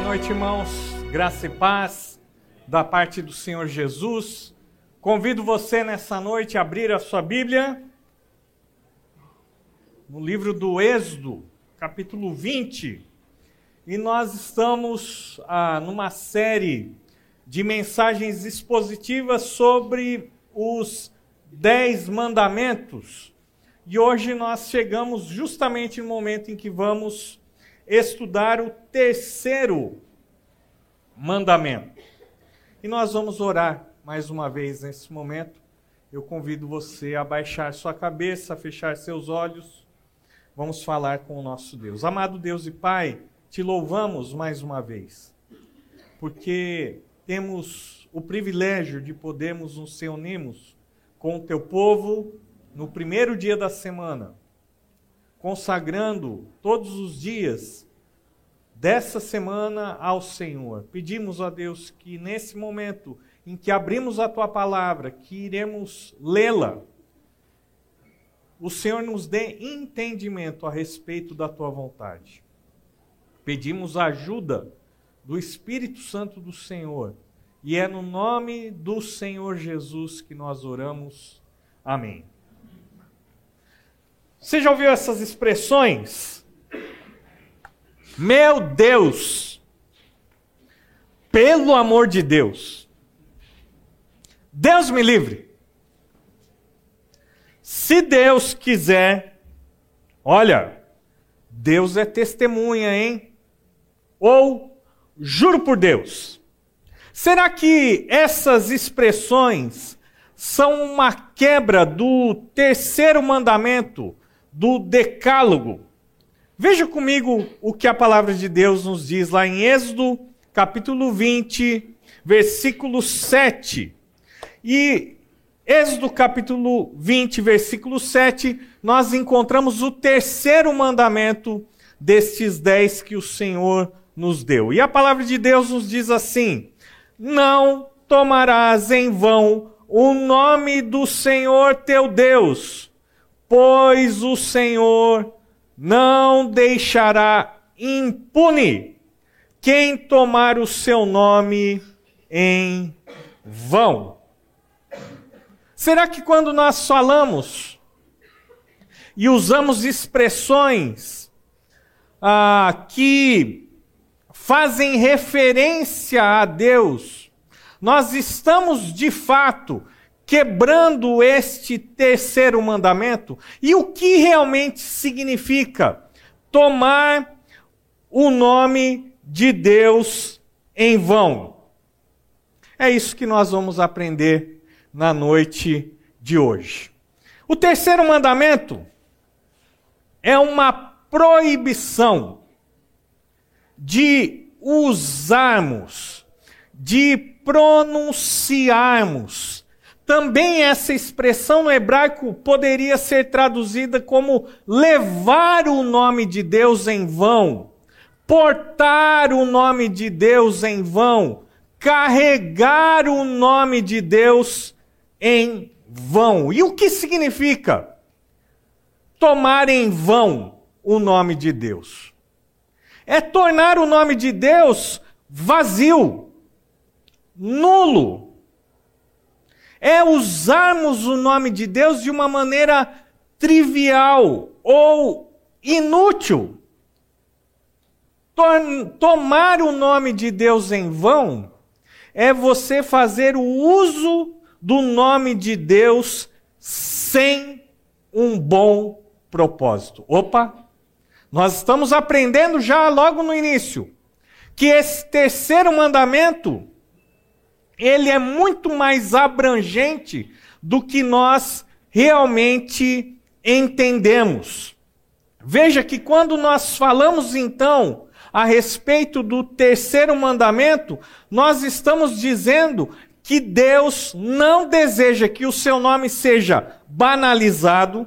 Boa noite, irmãos. Graça e paz da parte do Senhor Jesus. Convido você nessa noite a abrir a sua Bíblia no livro do Êxodo, capítulo 20. E nós estamos ah, numa série de mensagens expositivas sobre os Dez Mandamentos. E hoje nós chegamos justamente no momento em que vamos estudar o terceiro mandamento. E nós vamos orar mais uma vez nesse momento. Eu convido você a baixar sua cabeça, a fechar seus olhos. Vamos falar com o nosso Deus. Amado Deus e Pai, te louvamos mais uma vez, porque temos o privilégio de podermos nos reunirmos com o teu povo no primeiro dia da semana consagrando todos os dias dessa semana ao Senhor. Pedimos a Deus que nesse momento em que abrimos a tua palavra, que iremos lê-la, o Senhor nos dê entendimento a respeito da tua vontade. Pedimos a ajuda do Espírito Santo do Senhor, e é no nome do Senhor Jesus que nós oramos. Amém. Você já ouviu essas expressões? Meu Deus! Pelo amor de Deus! Deus me livre! Se Deus quiser, olha, Deus é testemunha, hein? Ou, juro por Deus. Será que essas expressões são uma quebra do terceiro mandamento do Decálogo. Veja comigo o que a palavra de Deus nos diz lá em Êxodo, capítulo 20, versículo 7. E Êxodo capítulo 20, versículo 7, nós encontramos o terceiro mandamento destes dez que o Senhor nos deu. E a palavra de Deus nos diz assim: Não tomarás em vão o nome do Senhor teu Deus pois o Senhor não deixará impune quem tomar o seu nome em vão. Será que quando nós falamos e usamos expressões ah, que fazem referência a Deus, nós estamos de fato quebrando este terceiro mandamento? E o que realmente significa tomar o nome de Deus em vão? É isso que nós vamos aprender na noite de hoje. O terceiro mandamento é uma proibição de usarmos, de pronunciarmos também essa expressão no hebraico poderia ser traduzida como levar o nome de Deus em vão, portar o nome de Deus em vão, carregar o nome de Deus em vão. E o que significa tomar em vão o nome de Deus? É tornar o nome de Deus vazio, nulo é usarmos o nome de Deus de uma maneira trivial ou inútil. Tomar o nome de Deus em vão é você fazer o uso do nome de Deus sem um bom propósito. Opa! Nós estamos aprendendo já logo no início que esse terceiro mandamento ele é muito mais abrangente do que nós realmente entendemos. Veja que quando nós falamos então a respeito do terceiro mandamento, nós estamos dizendo que Deus não deseja que o seu nome seja banalizado,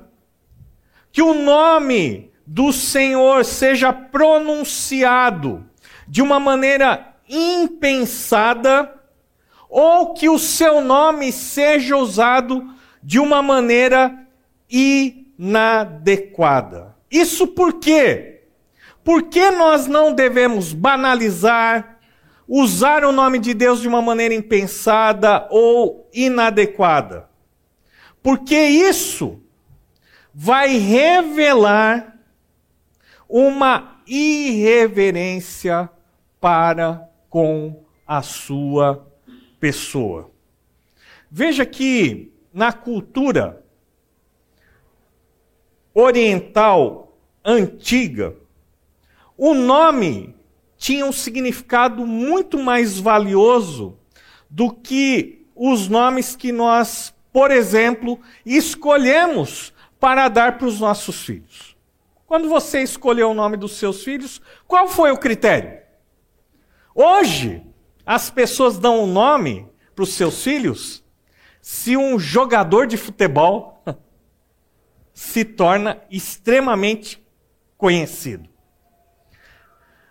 que o nome do Senhor seja pronunciado de uma maneira impensada ou que o seu nome seja usado de uma maneira inadequada. Isso por quê? por que nós não devemos banalizar, usar o nome de Deus de uma maneira impensada ou inadequada? Porque isso vai revelar uma irreverência para com a sua pessoa. Veja que na cultura oriental antiga, o nome tinha um significado muito mais valioso do que os nomes que nós, por exemplo, escolhemos para dar para os nossos filhos. Quando você escolheu o nome dos seus filhos, qual foi o critério? Hoje, as pessoas dão um nome para os seus filhos se um jogador de futebol se torna extremamente conhecido.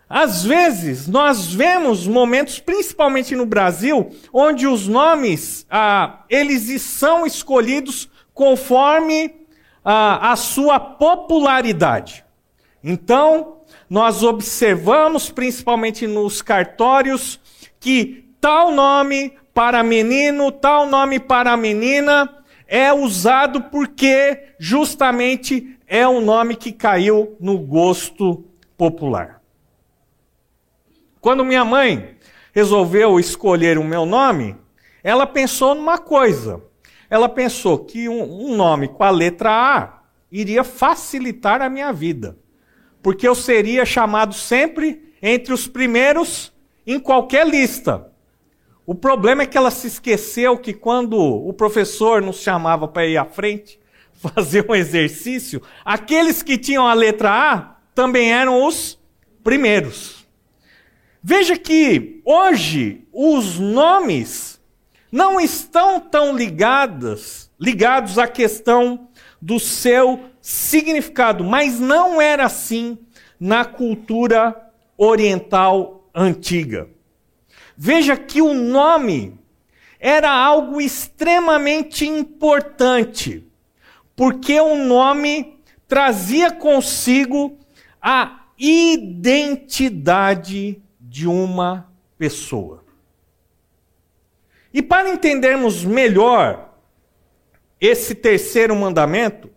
Às vezes, nós vemos momentos, principalmente no Brasil, onde os nomes, ah, eles são escolhidos conforme ah, a sua popularidade. Então, nós observamos, principalmente nos cartórios, que tal nome para menino, tal nome para menina é usado porque justamente é um nome que caiu no gosto popular. Quando minha mãe resolveu escolher o meu nome, ela pensou numa coisa. Ela pensou que um, um nome com a letra A iria facilitar a minha vida, porque eu seria chamado sempre entre os primeiros em qualquer lista. O problema é que ela se esqueceu que quando o professor nos chamava para ir à frente fazer um exercício, aqueles que tinham a letra A também eram os primeiros. Veja que hoje os nomes não estão tão ligados, ligados à questão do seu significado, mas não era assim na cultura oriental antiga. Veja que o nome era algo extremamente importante, porque o nome trazia consigo a identidade de uma pessoa. E para entendermos melhor esse terceiro mandamento,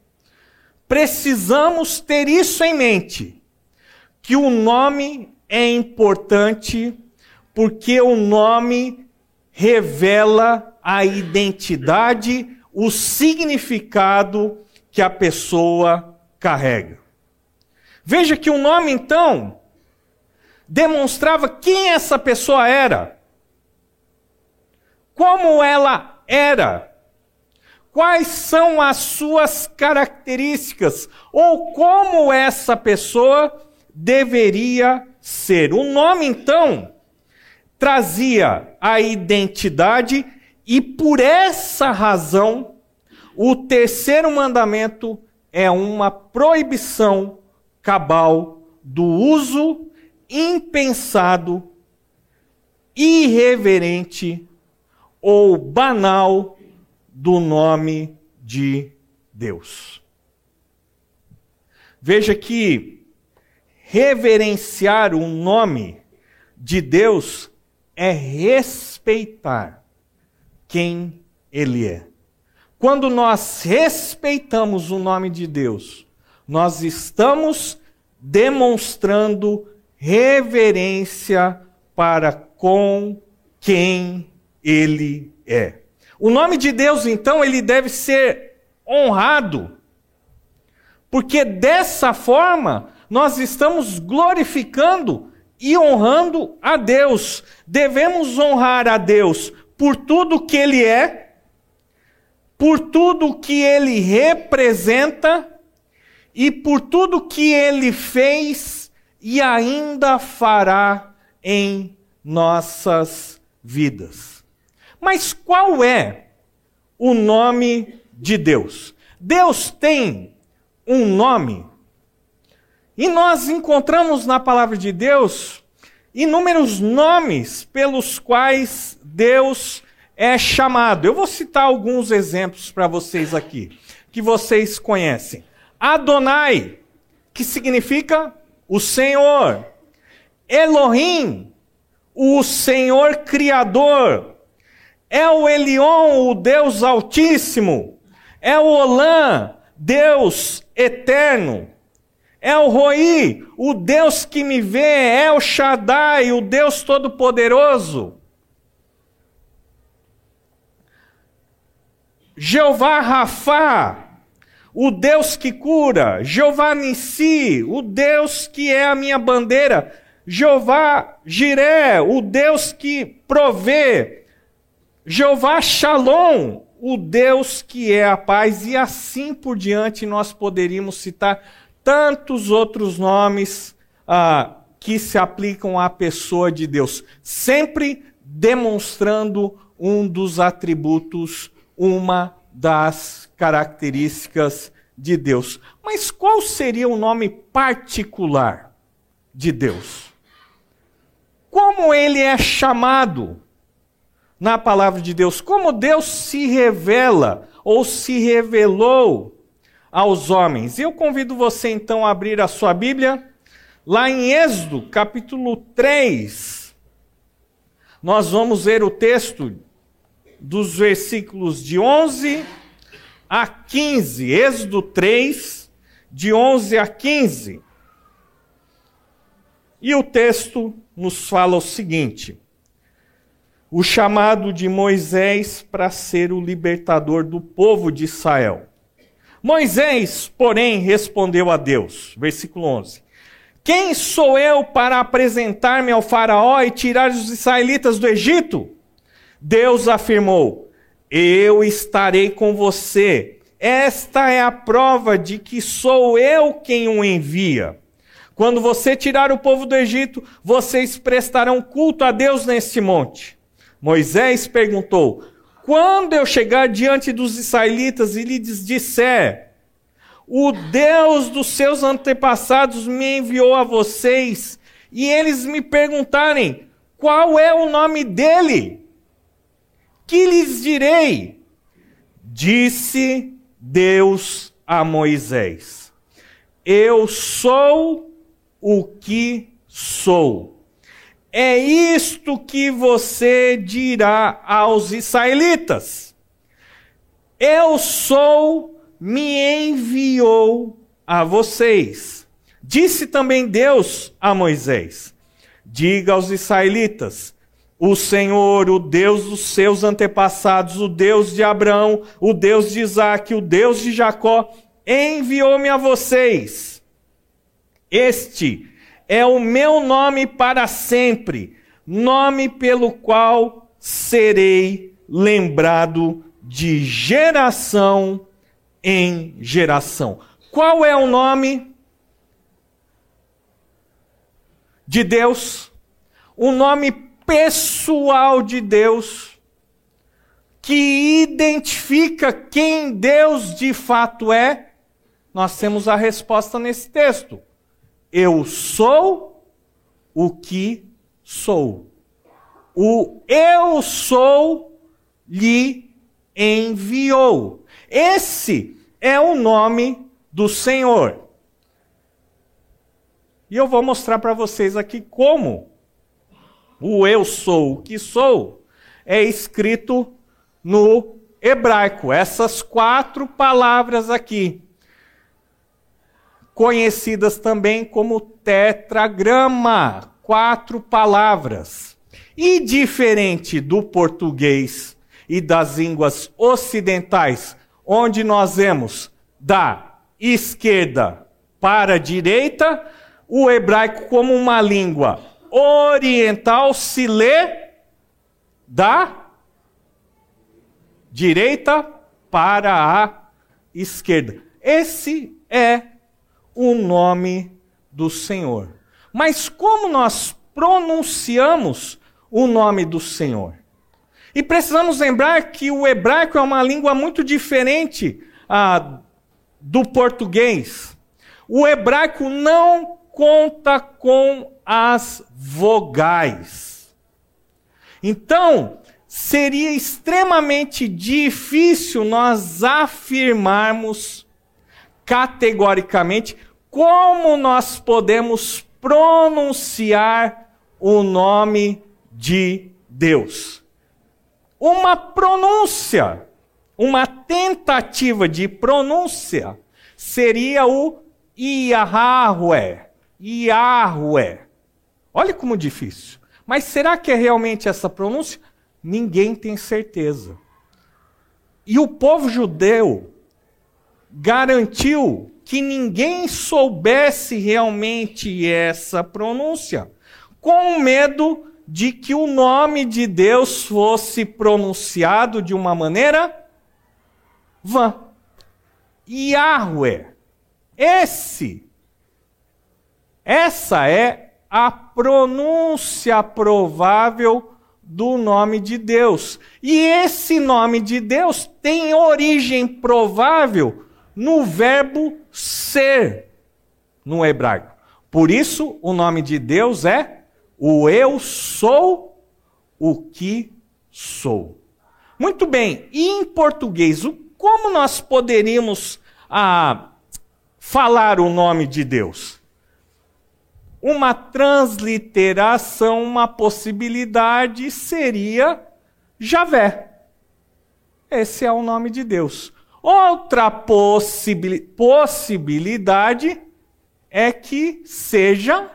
precisamos ter isso em mente: que o nome é importante porque o nome revela a identidade, o significado que a pessoa carrega. Veja que o nome, então, demonstrava quem essa pessoa era, como ela era, quais são as suas características, ou como essa pessoa deveria ser. O nome, então, trazia a identidade e por essa razão o terceiro mandamento é uma proibição cabal do uso impensado, irreverente ou banal do nome de Deus. Veja que reverenciar o nome de Deus é respeitar quem Ele é. Quando nós respeitamos o nome de Deus, nós estamos demonstrando reverência para com quem Ele é. O nome de Deus, então, ele deve ser honrado, porque dessa forma nós estamos glorificando e honrando a Deus. Devemos honrar a Deus por tudo que Ele é, por tudo que Ele representa e por tudo que Ele fez e ainda fará em nossas vidas. Mas qual é o nome de Deus? Deus tem um nome e nós encontramos na palavra de Deus inúmeros nomes pelos quais Deus é chamado. Eu vou citar alguns exemplos para vocês aqui, que vocês conhecem. Adonai, que significa o Senhor. Elohim, o Senhor Criador. É o Elion, o Deus Altíssimo. É o Olã, Deus Eterno. É o Roi, o Deus que me vê. É o Shaddai, o Deus Todo-Poderoso. Jeová Rafá, o Deus que cura, Jeová Nissi, o Deus que é a minha bandeira, Jeová Jiré, o Deus que provê, Jeová Shalom, o Deus que é a paz, e assim por diante nós poderíamos citar tantos outros nomes ah, que se aplicam à pessoa de Deus, sempre demonstrando um dos atributos uma das características de Deus. Mas qual seria o nome particular de Deus? Como ele é chamado na palavra de Deus? Como Deus se revela ou se revelou aos homens? Eu convido você então a abrir a sua Bíblia lá em Êxodo, capítulo 3. Nós vamos ver o texto dos versículos de 11 a 15, Êxodo 3, de 11 a 15. E o texto nos fala o seguinte: o chamado de Moisés para ser o libertador do povo de Israel. Moisés, porém, respondeu a Deus, versículo 11: Quem sou eu para apresentar-me ao Faraó e tirar os israelitas do Egito? Deus afirmou: Eu estarei com você. Esta é a prova de que sou eu quem o envia. Quando você tirar o povo do Egito, vocês prestarão culto a Deus neste monte. Moisés perguntou: Quando eu chegar diante dos israelitas e lhes disser: O Deus dos seus antepassados me enviou a vocês, e eles me perguntarem: Qual é o nome dele? Que lhes direi? Disse Deus a Moisés: Eu sou o que sou. É isto que você dirá aos israelitas. Eu sou, me enviou a vocês. Disse também Deus a Moisés: Diga aos israelitas: o Senhor, o Deus dos seus antepassados, o Deus de Abraão, o Deus de Isaac, o Deus de Jacó, enviou-me a vocês. Este é o meu nome para sempre, nome pelo qual serei lembrado de geração em geração. Qual é o nome de Deus? O nome pessoal de Deus, que identifica quem Deus de fato é, nós temos a resposta nesse texto. Eu sou o que sou. O eu sou lhe enviou. Esse é o nome do Senhor. E eu vou mostrar para vocês aqui como o eu sou o que sou, é escrito no hebraico. Essas quatro palavras aqui, conhecidas também como tetragrama, quatro palavras. E diferente do português e das línguas ocidentais, onde nós vemos da esquerda para a direita, o hebraico como uma língua oriental se lê da direita para a esquerda. Esse é o nome do Senhor. Mas como nós pronunciamos o nome do Senhor? E precisamos lembrar que o hebraico é uma língua muito diferente ah, do português. O hebraico não conta com as vogais. Então, seria extremamente difícil nós afirmarmos categoricamente como nós podemos pronunciar o nome de Deus. Uma pronúncia, uma tentativa de pronúncia seria o Yahweh. Yahweh. Olha como difícil. Mas será que é realmente essa pronúncia? Ninguém tem certeza. E o povo judeu garantiu que ninguém soubesse realmente essa pronúncia, com medo de que o nome de Deus fosse pronunciado de uma maneira vã. Yahweh. Esse. Essa é a pronúncia provável do nome de Deus. E esse nome de Deus tem origem provável no verbo ser no hebraico. Por isso, o nome de Deus é o eu sou o que sou. Muito bem, e em português, como nós poderíamos ah, falar o nome de Deus? Uma transliteração, uma possibilidade seria Javé. Esse é o nome de Deus. Outra possibilidade é que seja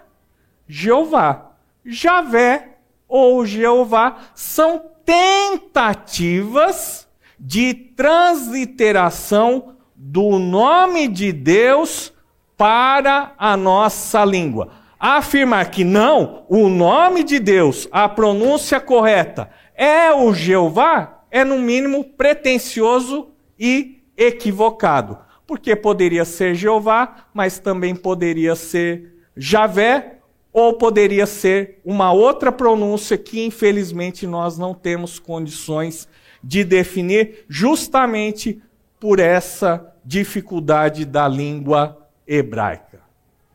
Jeová. Javé ou Jeová são tentativas de transliteração do nome de Deus para a nossa língua. Afirmar que não, o nome de Deus, a pronúncia correta é o Jeová, é no mínimo pretensioso e equivocado. Porque poderia ser Jeová, mas também poderia ser Javé, ou poderia ser uma outra pronúncia que infelizmente nós não temos condições de definir, justamente por essa dificuldade da língua hebraica.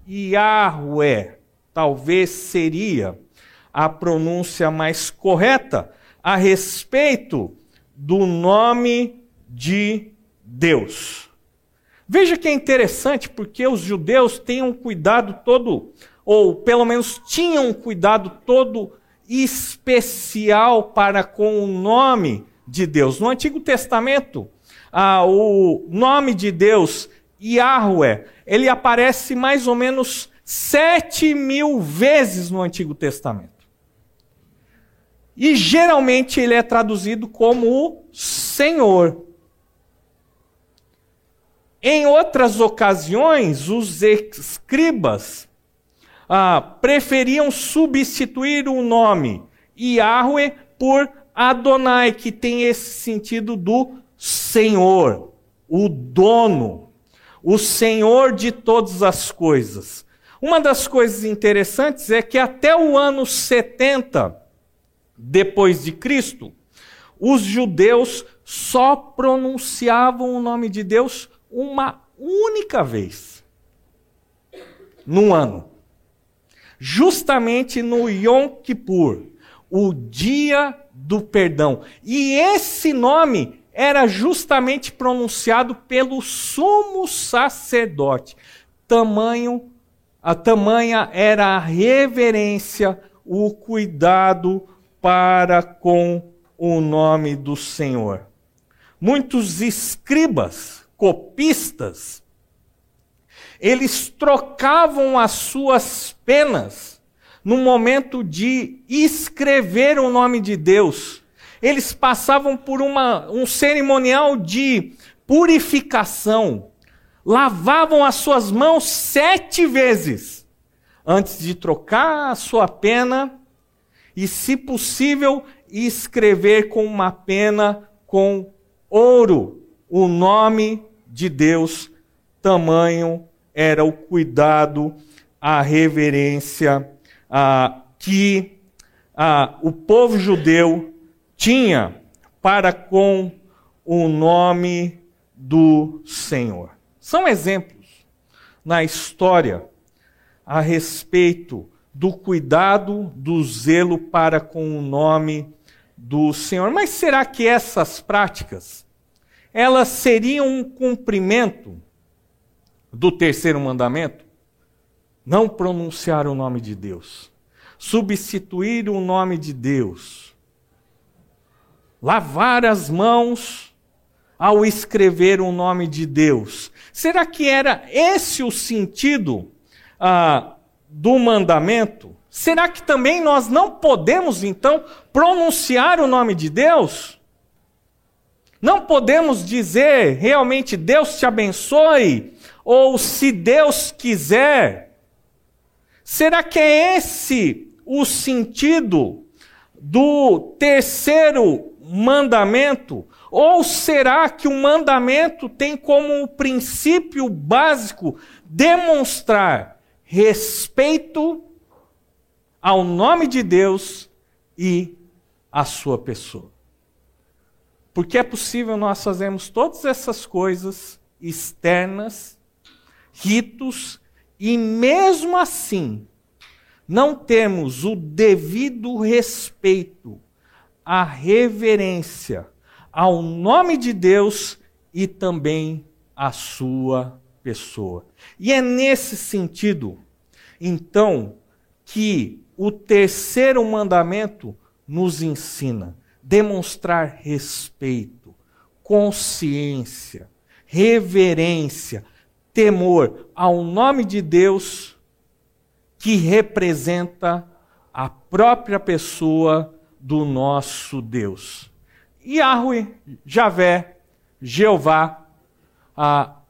Yahweh talvez seria a pronúncia mais correta a respeito do nome de Deus. Veja que é interessante porque os judeus têm um cuidado todo, ou pelo menos tinham um cuidado todo especial para com o nome de Deus. No Antigo Testamento, ah, o nome de Deus, Yahweh, ele aparece mais ou menos sete mil vezes no Antigo Testamento. E geralmente ele é traduzido como o Senhor. Em outras ocasiões, os escribas ah, preferiam substituir o nome Yahweh por Adonai, que tem esse sentido do Senhor, o dono, o Senhor de todas as coisas. Uma das coisas interessantes é que até o ano 70 depois de Cristo, os judeus só pronunciavam o nome de Deus uma única vez num ano. Justamente no Yom Kippur, o dia do perdão. E esse nome era justamente pronunciado pelo sumo sacerdote. Tamanho, a tamanha era a reverência, o cuidado para com o nome do Senhor. Muitos escribas copistas, eles trocavam as suas penas no momento de escrever o nome de Deus. Eles passavam por uma, um cerimonial de purificação, lavavam as suas mãos sete vezes antes de trocar a sua pena e, se possível, escrever com uma pena com ouro o nome de Deus, tamanho era o cuidado, a reverência a, que a, o povo judeu tinha para com o nome do Senhor. São exemplos na história a respeito do cuidado, do zelo para com o nome do Senhor. Mas será que essas práticas elas seriam um cumprimento do terceiro mandamento? não pronunciar o nome de Deus, substituir o nome de Deus, lavar as mãos ao escrever o nome de Deus. Será que era esse o sentido ah, do mandamento? Será que também nós não podemos, então, pronunciar o nome de Deus? Não podemos dizer realmente Deus te abençoe, ou se Deus quiser. Será que é esse o sentido do terceiro mandamento? Ou será que o mandamento tem como princípio básico demonstrar respeito ao nome de Deus e à sua pessoa. Porque é possível nós fazermos todas essas coisas externas, ritos, e mesmo assim não temos o devido respeito, a reverência ao nome de Deus e também à sua pessoa. E é nesse sentido, então, que o terceiro mandamento nos ensina demonstrar respeito, consciência, reverência, temor ao nome de Deus que representa a própria pessoa do nosso Deus. Yahweh, Javé, Jeová, ah,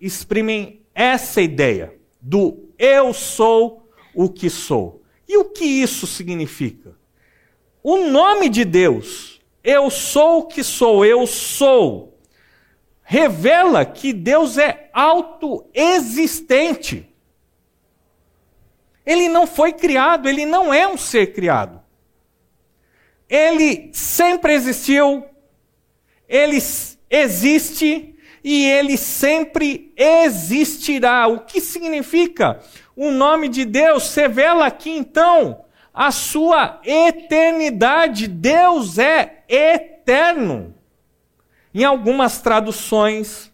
exprimem essa ideia do eu sou o que sou. E o que isso significa? O nome de Deus, eu sou o que sou, eu sou, revela que Deus é autoexistente. Ele não foi criado, ele não é um ser criado. Ele sempre existiu, ele existe e ele sempre existirá. O que significa? o nome de Deus revela aqui então a sua eternidade. Deus é eterno. Em algumas traduções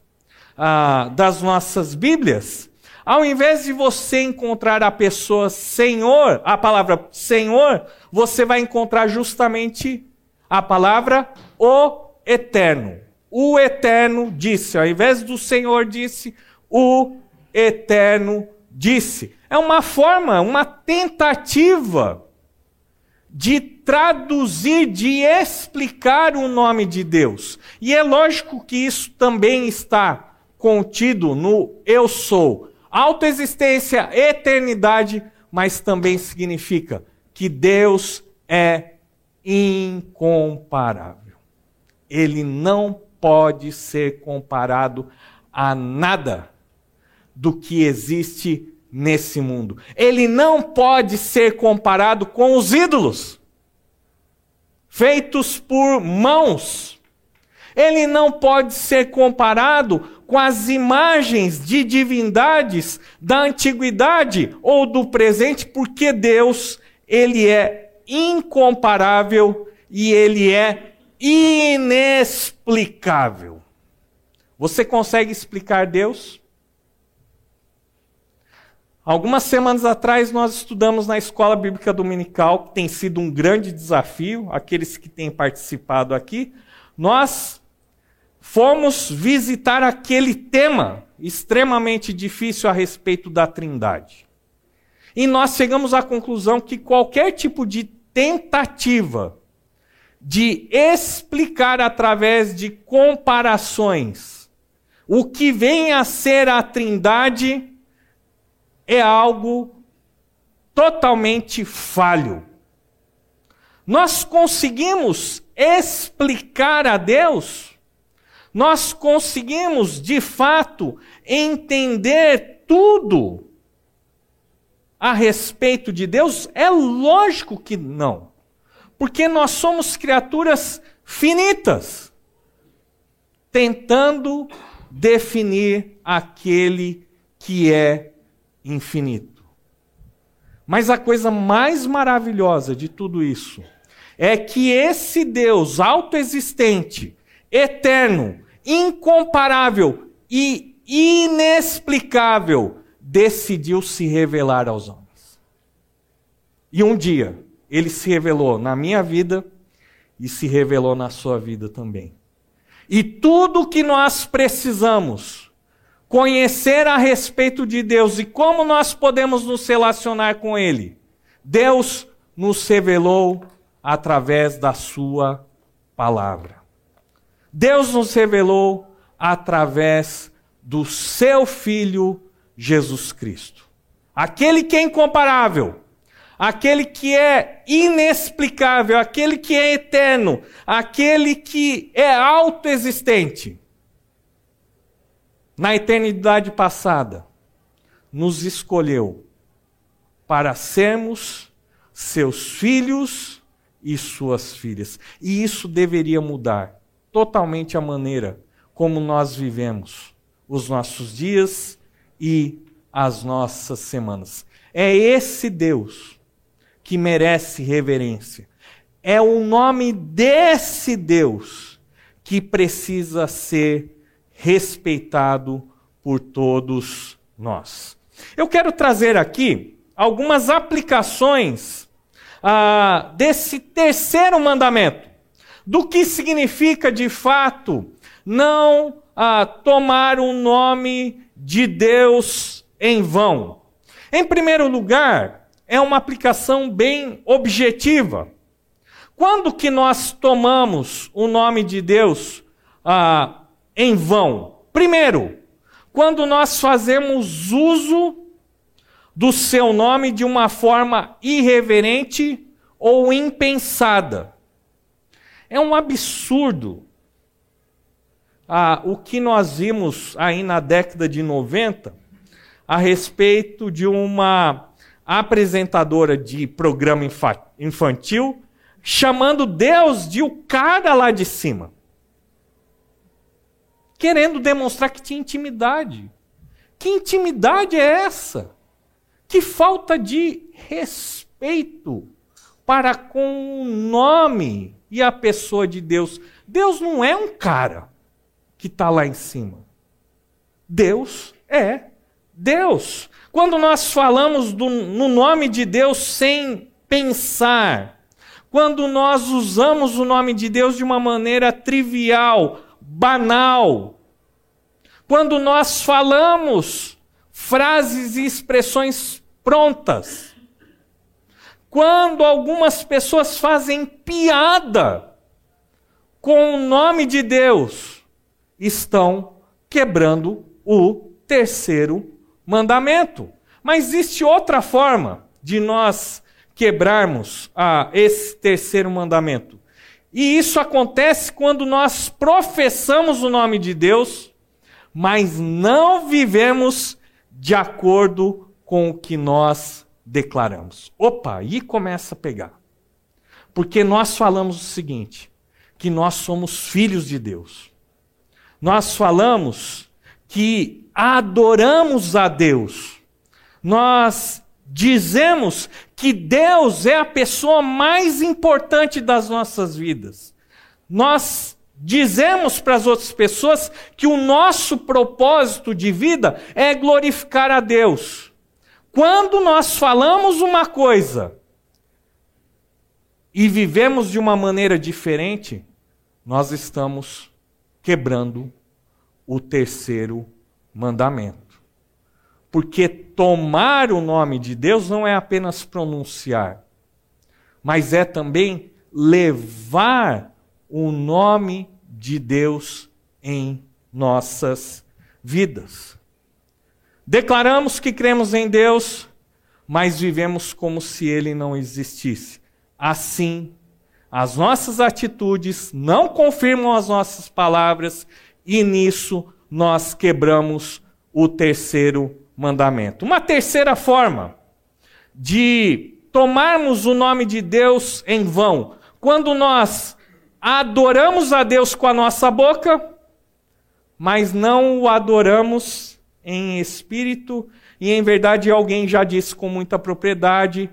ah, das nossas Bíblias, ao invés de você encontrar a pessoa Senhor, a palavra Senhor, você vai encontrar justamente a palavra o eterno. O eterno disse, ao invés do Senhor disse, o eterno disse. É uma forma, uma tentativa de traduzir, de explicar o nome de Deus. E é lógico que isso também está contido no eu sou. Autoexistência, eternidade, mas também significa que Deus é incomparável. Ele não pode ser comparado a nada do que existe nesse mundo. Ele não pode ser comparado com os ídolos feitos por mãos. Ele não pode ser comparado com as imagens de divindades da antiguidade ou do presente, porque Deus, ele é incomparável e ele é inexplicável. Você consegue explicar Deus? Algumas semanas atrás nós estudamos na Escola Bíblica Dominical, que tem sido um grande desafio, aqueles que têm participado aqui. Nós fomos visitar aquele tema extremamente difícil a respeito da Trindade. E nós chegamos à conclusão que qualquer tipo de tentativa de explicar através de comparações o que vem a ser a Trindade é algo totalmente falho. Nós conseguimos explicar a Deus, nós conseguimos de fato entender tudo a respeito de Deus? É lógico que não, porque nós somos criaturas finitas, tentando definir aquele que é infinito. Mas a coisa mais maravilhosa de tudo isso é que esse Deus autoexistente, eterno, incomparável e inexplicável decidiu se revelar aos homens. E um dia, ele se revelou na minha vida e se revelou na sua vida também. E tudo que nós precisamos conhecer a respeito de Deus e como nós podemos nos relacionar com Ele, Deus nos revelou através da Sua palavra. Deus nos revelou através do Seu Filho Jesus Cristo. Aquele que é incomparável aquele que é inexplicável, aquele que é eterno, aquele que é autoexistente. Na eternidade passada, nos escolheu para sermos seus filhos e suas filhas. E isso deveria mudar totalmente a maneira como nós vivemos os nossos dias e as nossas semanas. É esse Deus que merece reverência. É o nome desse Deus que precisa ser respeitado por todos nós. Eu quero trazer aqui algumas aplicações ah, desse terceiro mandamento. Do que significa de fato não ah, tomar o nome de Deus em vão. Em primeiro lugar, é uma aplicação bem objetiva. Quando que nós tomamos o nome de Deus ah, em vão? Primeiro, quando nós fazemos uso do seu nome de uma forma irreverente ou impensada. É um absurdo ah, o que nós vimos aí na década de 90 a respeito de uma apresentadora de programa infantil, chamando Deus de o cara lá de cima. Querendo demonstrar que tinha intimidade. Que intimidade é essa? Que falta de respeito para com o nome e a pessoa de Deus. Deus não é um cara que está lá em cima. Deus é Deus. Quando nós falamos do, no nome de Deus sem pensar, quando nós usamos o nome de Deus de uma maneira trivial, banal, quando nós falamos frases e expressões prontas, quando algumas pessoas fazem piada com o nome de Deus, estão quebrando o terceiro mandamento. Mas existe outra forma de nós quebrarmos ah, esse terceiro mandamento. E isso acontece quando nós professamos o nome de Deus, mas não vivemos de acordo com o que nós declaramos. Opa, aí começa a pegar. Porque nós falamos o seguinte: que nós somos filhos de Deus. Nós falamos que adoramos a Deus. Nós dizemos que Deus é a pessoa mais importante das nossas vidas. Nós dizemos para as outras pessoas que o nosso propósito de vida é glorificar a Deus. Quando nós falamos uma coisa e vivemos de uma maneira diferente, nós estamos quebrando o terceiro mandamento. Porque tomar o nome de Deus não é apenas pronunciar, mas é também levar o nome de Deus em nossas vidas. Declaramos que cremos em Deus, mas vivemos como se ele não existisse. Assim, as nossas atitudes não confirmam as nossas palavras e nisso nós quebramos o terceiro. Uma terceira forma de tomarmos o nome de Deus em vão, quando nós adoramos a Deus com a nossa boca, mas não o adoramos em espírito e em verdade alguém já disse com muita propriedade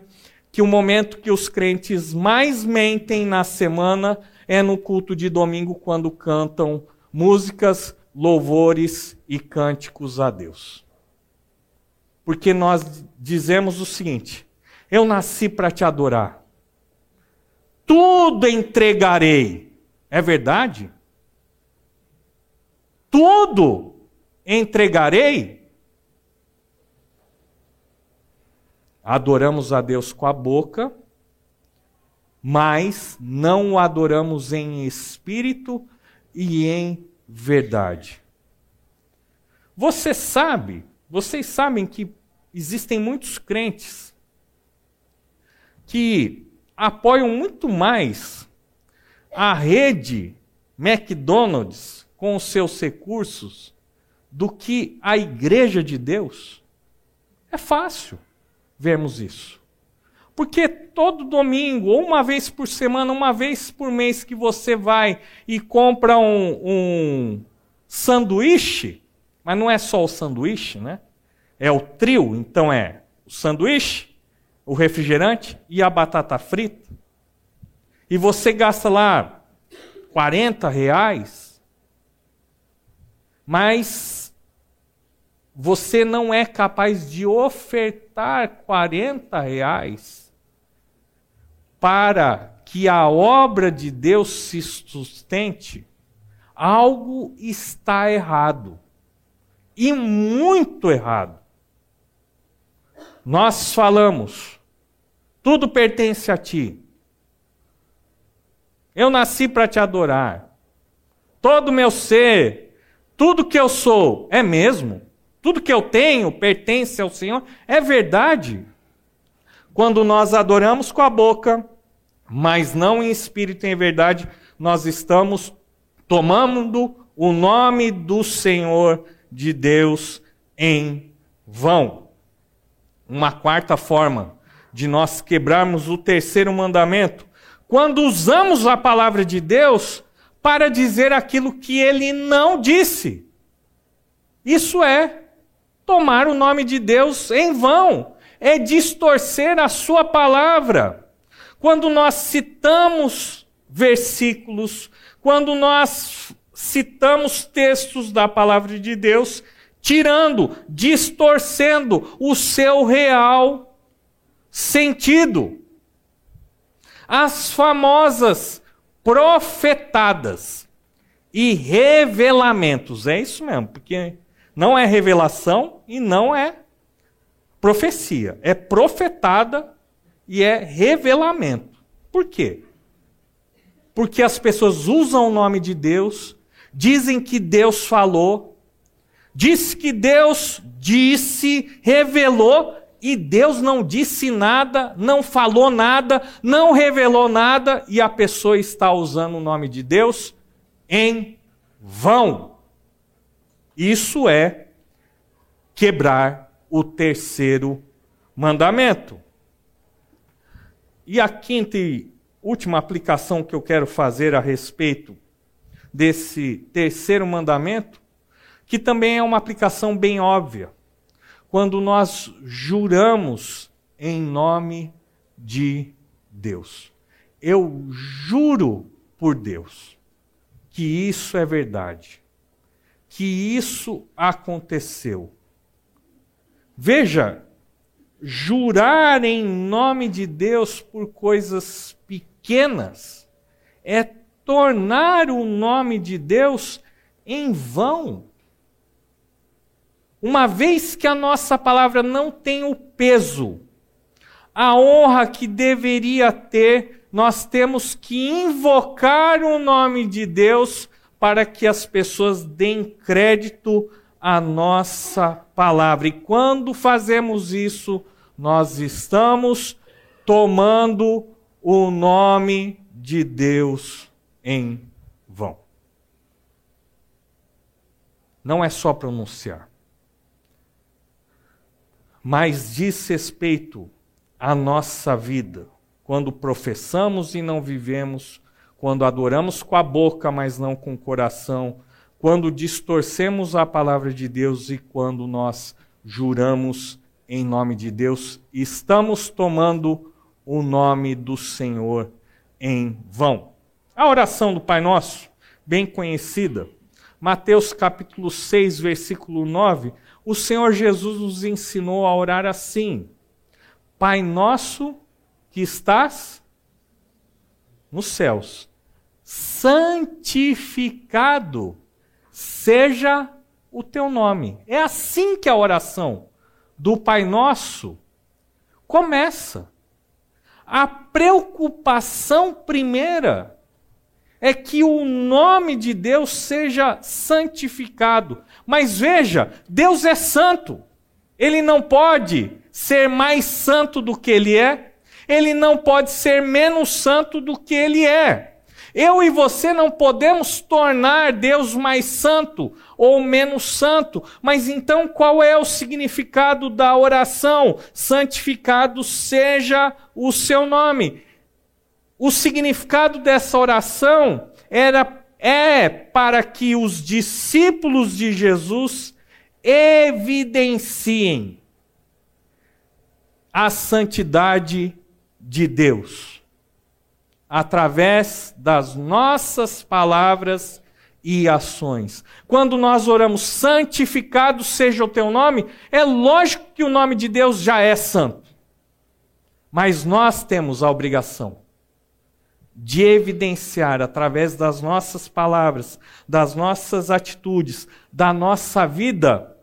que o momento que os crentes mais mentem na semana é no culto de domingo quando cantam músicas louvores e cânticos a Deus. Porque nós dizemos o seguinte: eu nasci para te adorar. Tudo entregarei. É verdade? Tudo entregarei. Adoramos a Deus com a boca, mas não o adoramos em espírito e em verdade. Você sabe, vocês sabem que existem muitos crentes que apoiam muito mais a rede McDonald's com os seus recursos do que a igreja de Deus? É fácil vermos isso. Porque todo domingo, ou uma vez por semana, uma vez por mês que você vai e compra um, um sanduíche, mas não é só o sanduíche, né? É o trio, então é o sanduíche, o refrigerante e a batata frita. E você gasta lá 40 reais, mas você não é capaz de ofertar 40 reais para que a obra de Deus se sustente, algo está errado. E muito errado. Nós falamos, tudo pertence a ti. Eu nasci para te adorar. Todo o meu ser, tudo que eu sou, é mesmo. Tudo que eu tenho pertence ao Senhor. É verdade. Quando nós adoramos com a boca, mas não em espírito e em verdade, nós estamos tomando o nome do Senhor de Deus em vão. Uma quarta forma de nós quebrarmos o terceiro mandamento, quando usamos a palavra de Deus para dizer aquilo que ele não disse. Isso é tomar o nome de Deus em vão, é distorcer a sua palavra. Quando nós citamos versículos, quando nós citamos textos da palavra de Deus, tirando, distorcendo o seu real sentido. As famosas profetadas e revelamentos, é isso mesmo, porque não é revelação e não é profecia. É profetada e é revelamento. Por quê? Porque as pessoas usam o nome de Deus, dizem que Deus falou, diz que Deus disse, revelou, e Deus não disse nada, não falou nada, não revelou nada, e a pessoa está usando o nome de Deus em vão. Isso é quebrar o terceiro mandamento. E a quinta e última aplicação que eu quero fazer a respeito desse terceiro mandamento, que também é uma aplicação bem óbvia. Quando nós juramos em nome de Deus. Eu juro por Deus que isso é verdade que isso aconteceu. Veja, jurar em nome de Deus por coisas pequenas é tornar o nome de Deus em vão. Uma vez que a nossa palavra não tem o peso, a honra que deveria ter, nós temos que invocar o nome de Deus para que as pessoas deem crédito à nossa palavra. E quando fazemos isso, nós estamos tomando o nome de Deus em vão. Não é só pronunciar, mas diz respeito à nossa vida, quando professamos e não vivemos quando adoramos com a boca, mas não com o coração, quando distorcemos a palavra de Deus e quando nós juramos em nome de Deus, estamos tomando o nome do Senhor em vão. A oração do Pai Nosso, bem conhecida, Mateus capítulo 6, versículo 9, o Senhor Jesus nos ensinou a orar assim: Pai nosso que estás nos céus, santificado seja o teu nome. É assim que a oração do Pai Nosso começa. A preocupação primeira é que o nome de Deus seja santificado. Mas veja, Deus é santo. Ele não pode ser mais santo do que ele é, ele não pode ser menos santo do que ele é. Eu e você não podemos tornar Deus mais santo ou menos santo, mas então qual é o significado da oração? Santificado seja o seu nome. O significado dessa oração era é para que os discípulos de Jesus evidenciem a santidade de Deus através das nossas palavras e ações. Quando nós oramos, santificado seja o teu nome, é lógico que o nome de Deus já é santo. Mas nós temos a obrigação de evidenciar através das nossas palavras, das nossas atitudes, da nossa vida,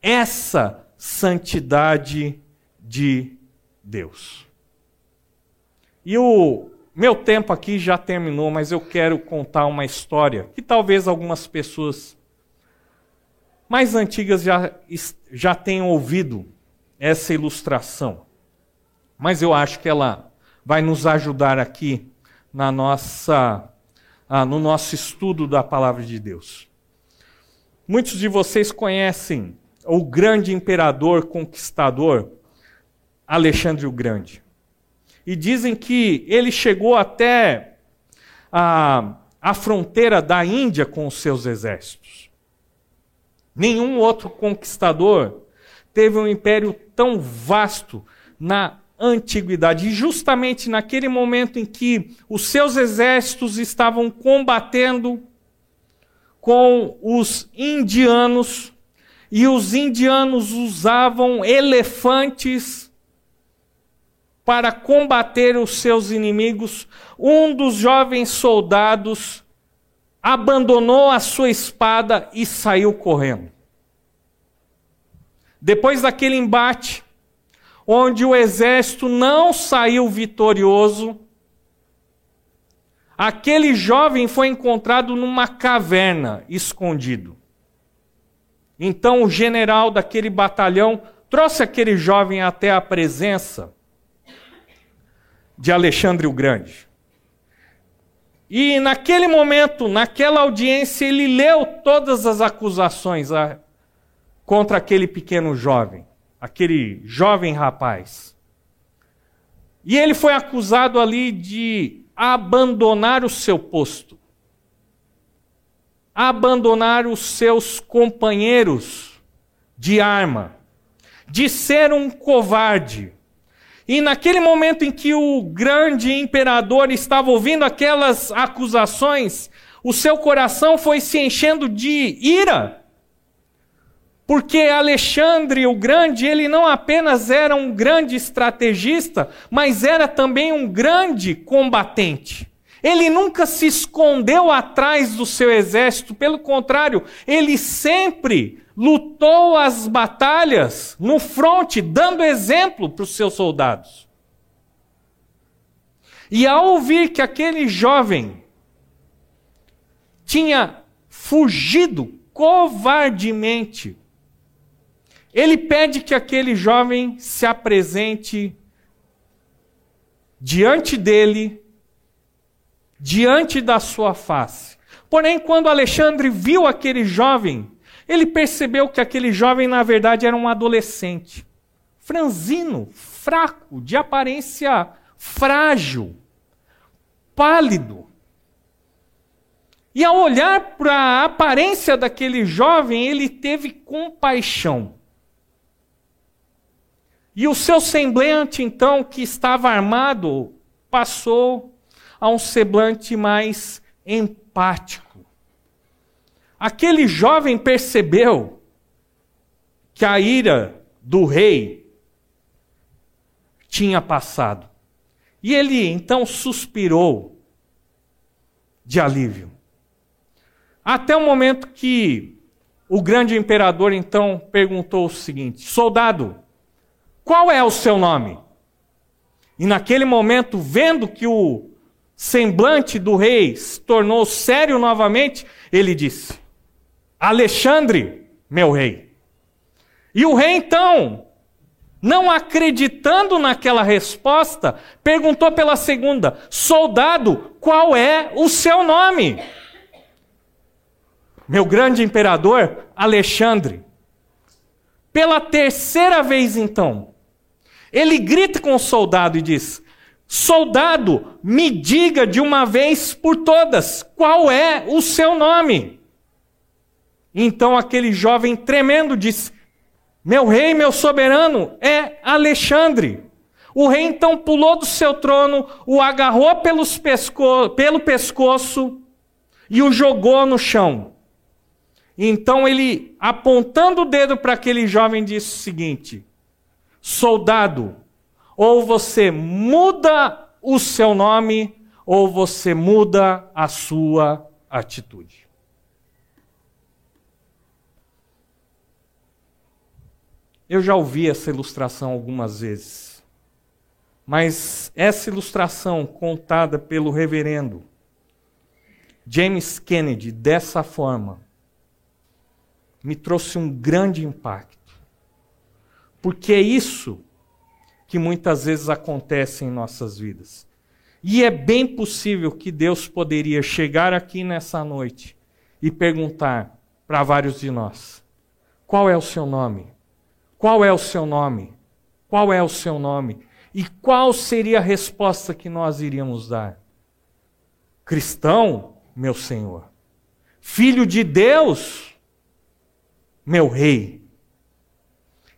essa santidade de Deus. E o meu tempo aqui já terminou, mas eu quero contar uma história que talvez algumas pessoas mais antigas já, já tenham ouvido essa ilustração. Mas eu acho que ela vai nos ajudar aqui na nossa, ah, no nosso estudo da palavra de Deus. Muitos de vocês conhecem o grande imperador conquistador Alexandre o Grande e dizem que ele chegou até a, a fronteira da Índia com os seus exércitos. Nenhum outro conquistador teve um império tão vasto na antiguidade. E justamente naquele momento em que os seus exércitos estavam combatendo com os indianos, e os indianos usavam elefantes para combater os seus inimigos, um dos jovens soldados abandonou a sua espada e saiu correndo. Depois daquele embate, onde o exército não saiu vitorioso, aquele jovem foi encontrado numa caverna, escondido. Então o general daquele batalhão trouxe aquele jovem até a presença de Alexandre o Grande. E naquele momento, naquela audiência, ele leu todas as acusações a, contra aquele pequeno jovem, aquele jovem rapaz. E ele foi acusado ali de abandonar o seu posto, abandonar os seus companheiros de arma, de ser um covarde e naquele momento em que o grande imperador estava ouvindo aquelas acusações, o seu coração foi se enchendo de ira. Porque Alexandre o Grande, ele não apenas era um grande estrategista, mas era também um grande combatente. Ele nunca se escondeu atrás do seu exército, pelo contrário, ele sempre lutou as batalhas no fronte, dando exemplo para os seus soldados. E ao ouvir que aquele jovem tinha fugido covardemente, ele pede que aquele jovem se apresente diante dele, diante da sua face. Porém, quando Alexandre viu aquele jovem, ele percebeu que aquele jovem, na verdade, era um adolescente, franzino, fraco, de aparência frágil, pálido. E ao olhar para a aparência daquele jovem, ele teve compaixão. E o seu semblante, então, que estava armado, passou a um semblante mais empático aquele jovem percebeu que a ira do rei tinha passado. E ele então suspirou de alívio. Até o momento que o grande imperador então perguntou o seguinte: Soldado, qual é o seu nome? E naquele momento, vendo que o semblante do rei se tornou sério novamente, ele disse: Alexandre, meu rei. E o rei então, não acreditando naquela resposta, perguntou pela segunda: Soldado, qual é o seu nome? Meu grande imperador, Alexandre. Pela terceira vez então, ele grita com o soldado e diz: Soldado, me diga de uma vez por todas qual é o seu nome. Então aquele jovem tremendo disse: Meu rei, meu soberano, é Alexandre. O rei então pulou do seu trono, o agarrou pelos pesco pelo pescoço e o jogou no chão. Então ele, apontando o dedo para aquele jovem, disse o seguinte: Soldado, ou você muda o seu nome, ou você muda a sua atitude. Eu já ouvi essa ilustração algumas vezes, mas essa ilustração contada pelo reverendo James Kennedy dessa forma me trouxe um grande impacto. Porque é isso que muitas vezes acontece em nossas vidas. E é bem possível que Deus poderia chegar aqui nessa noite e perguntar para vários de nós: qual é o seu nome? Qual é o seu nome? Qual é o seu nome? E qual seria a resposta que nós iríamos dar? Cristão, meu Senhor. Filho de Deus, meu Rei.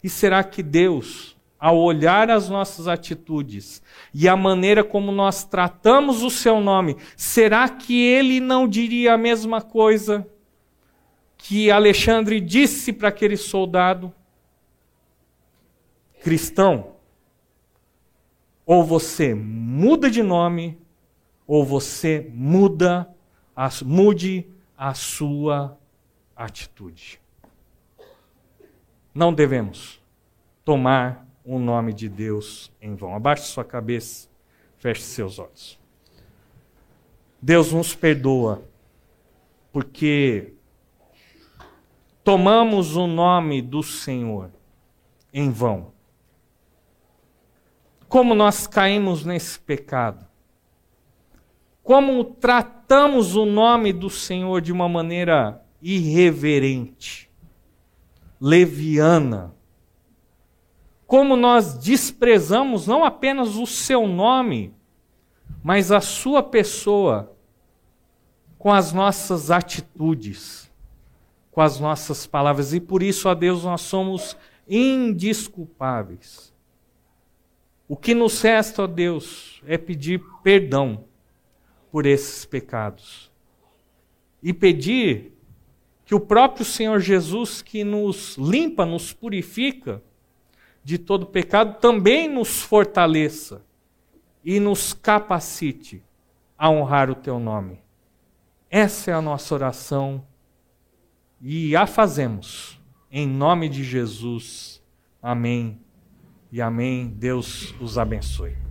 E será que Deus ao olhar as nossas atitudes e a maneira como nós tratamos o seu nome, será que ele não diria a mesma coisa que Alexandre disse para aquele soldado? Cristão, ou você muda de nome, ou você muda, mude a sua atitude. Não devemos tomar o nome de Deus em vão. Abaixe sua cabeça, feche seus olhos. Deus nos perdoa, porque tomamos o nome do Senhor em vão. Como nós caímos nesse pecado? Como tratamos o nome do Senhor de uma maneira irreverente, leviana, como nós desprezamos não apenas o seu nome, mas a sua pessoa com as nossas atitudes, com as nossas palavras. E por isso, a Deus, nós somos indisculpáveis. O que nos resta, ó Deus, é pedir perdão por esses pecados. E pedir que o próprio Senhor Jesus, que nos limpa, nos purifica, de todo pecado, também nos fortaleça e nos capacite a honrar o teu nome. Essa é a nossa oração e a fazemos em nome de Jesus. Amém e amém. Deus os abençoe.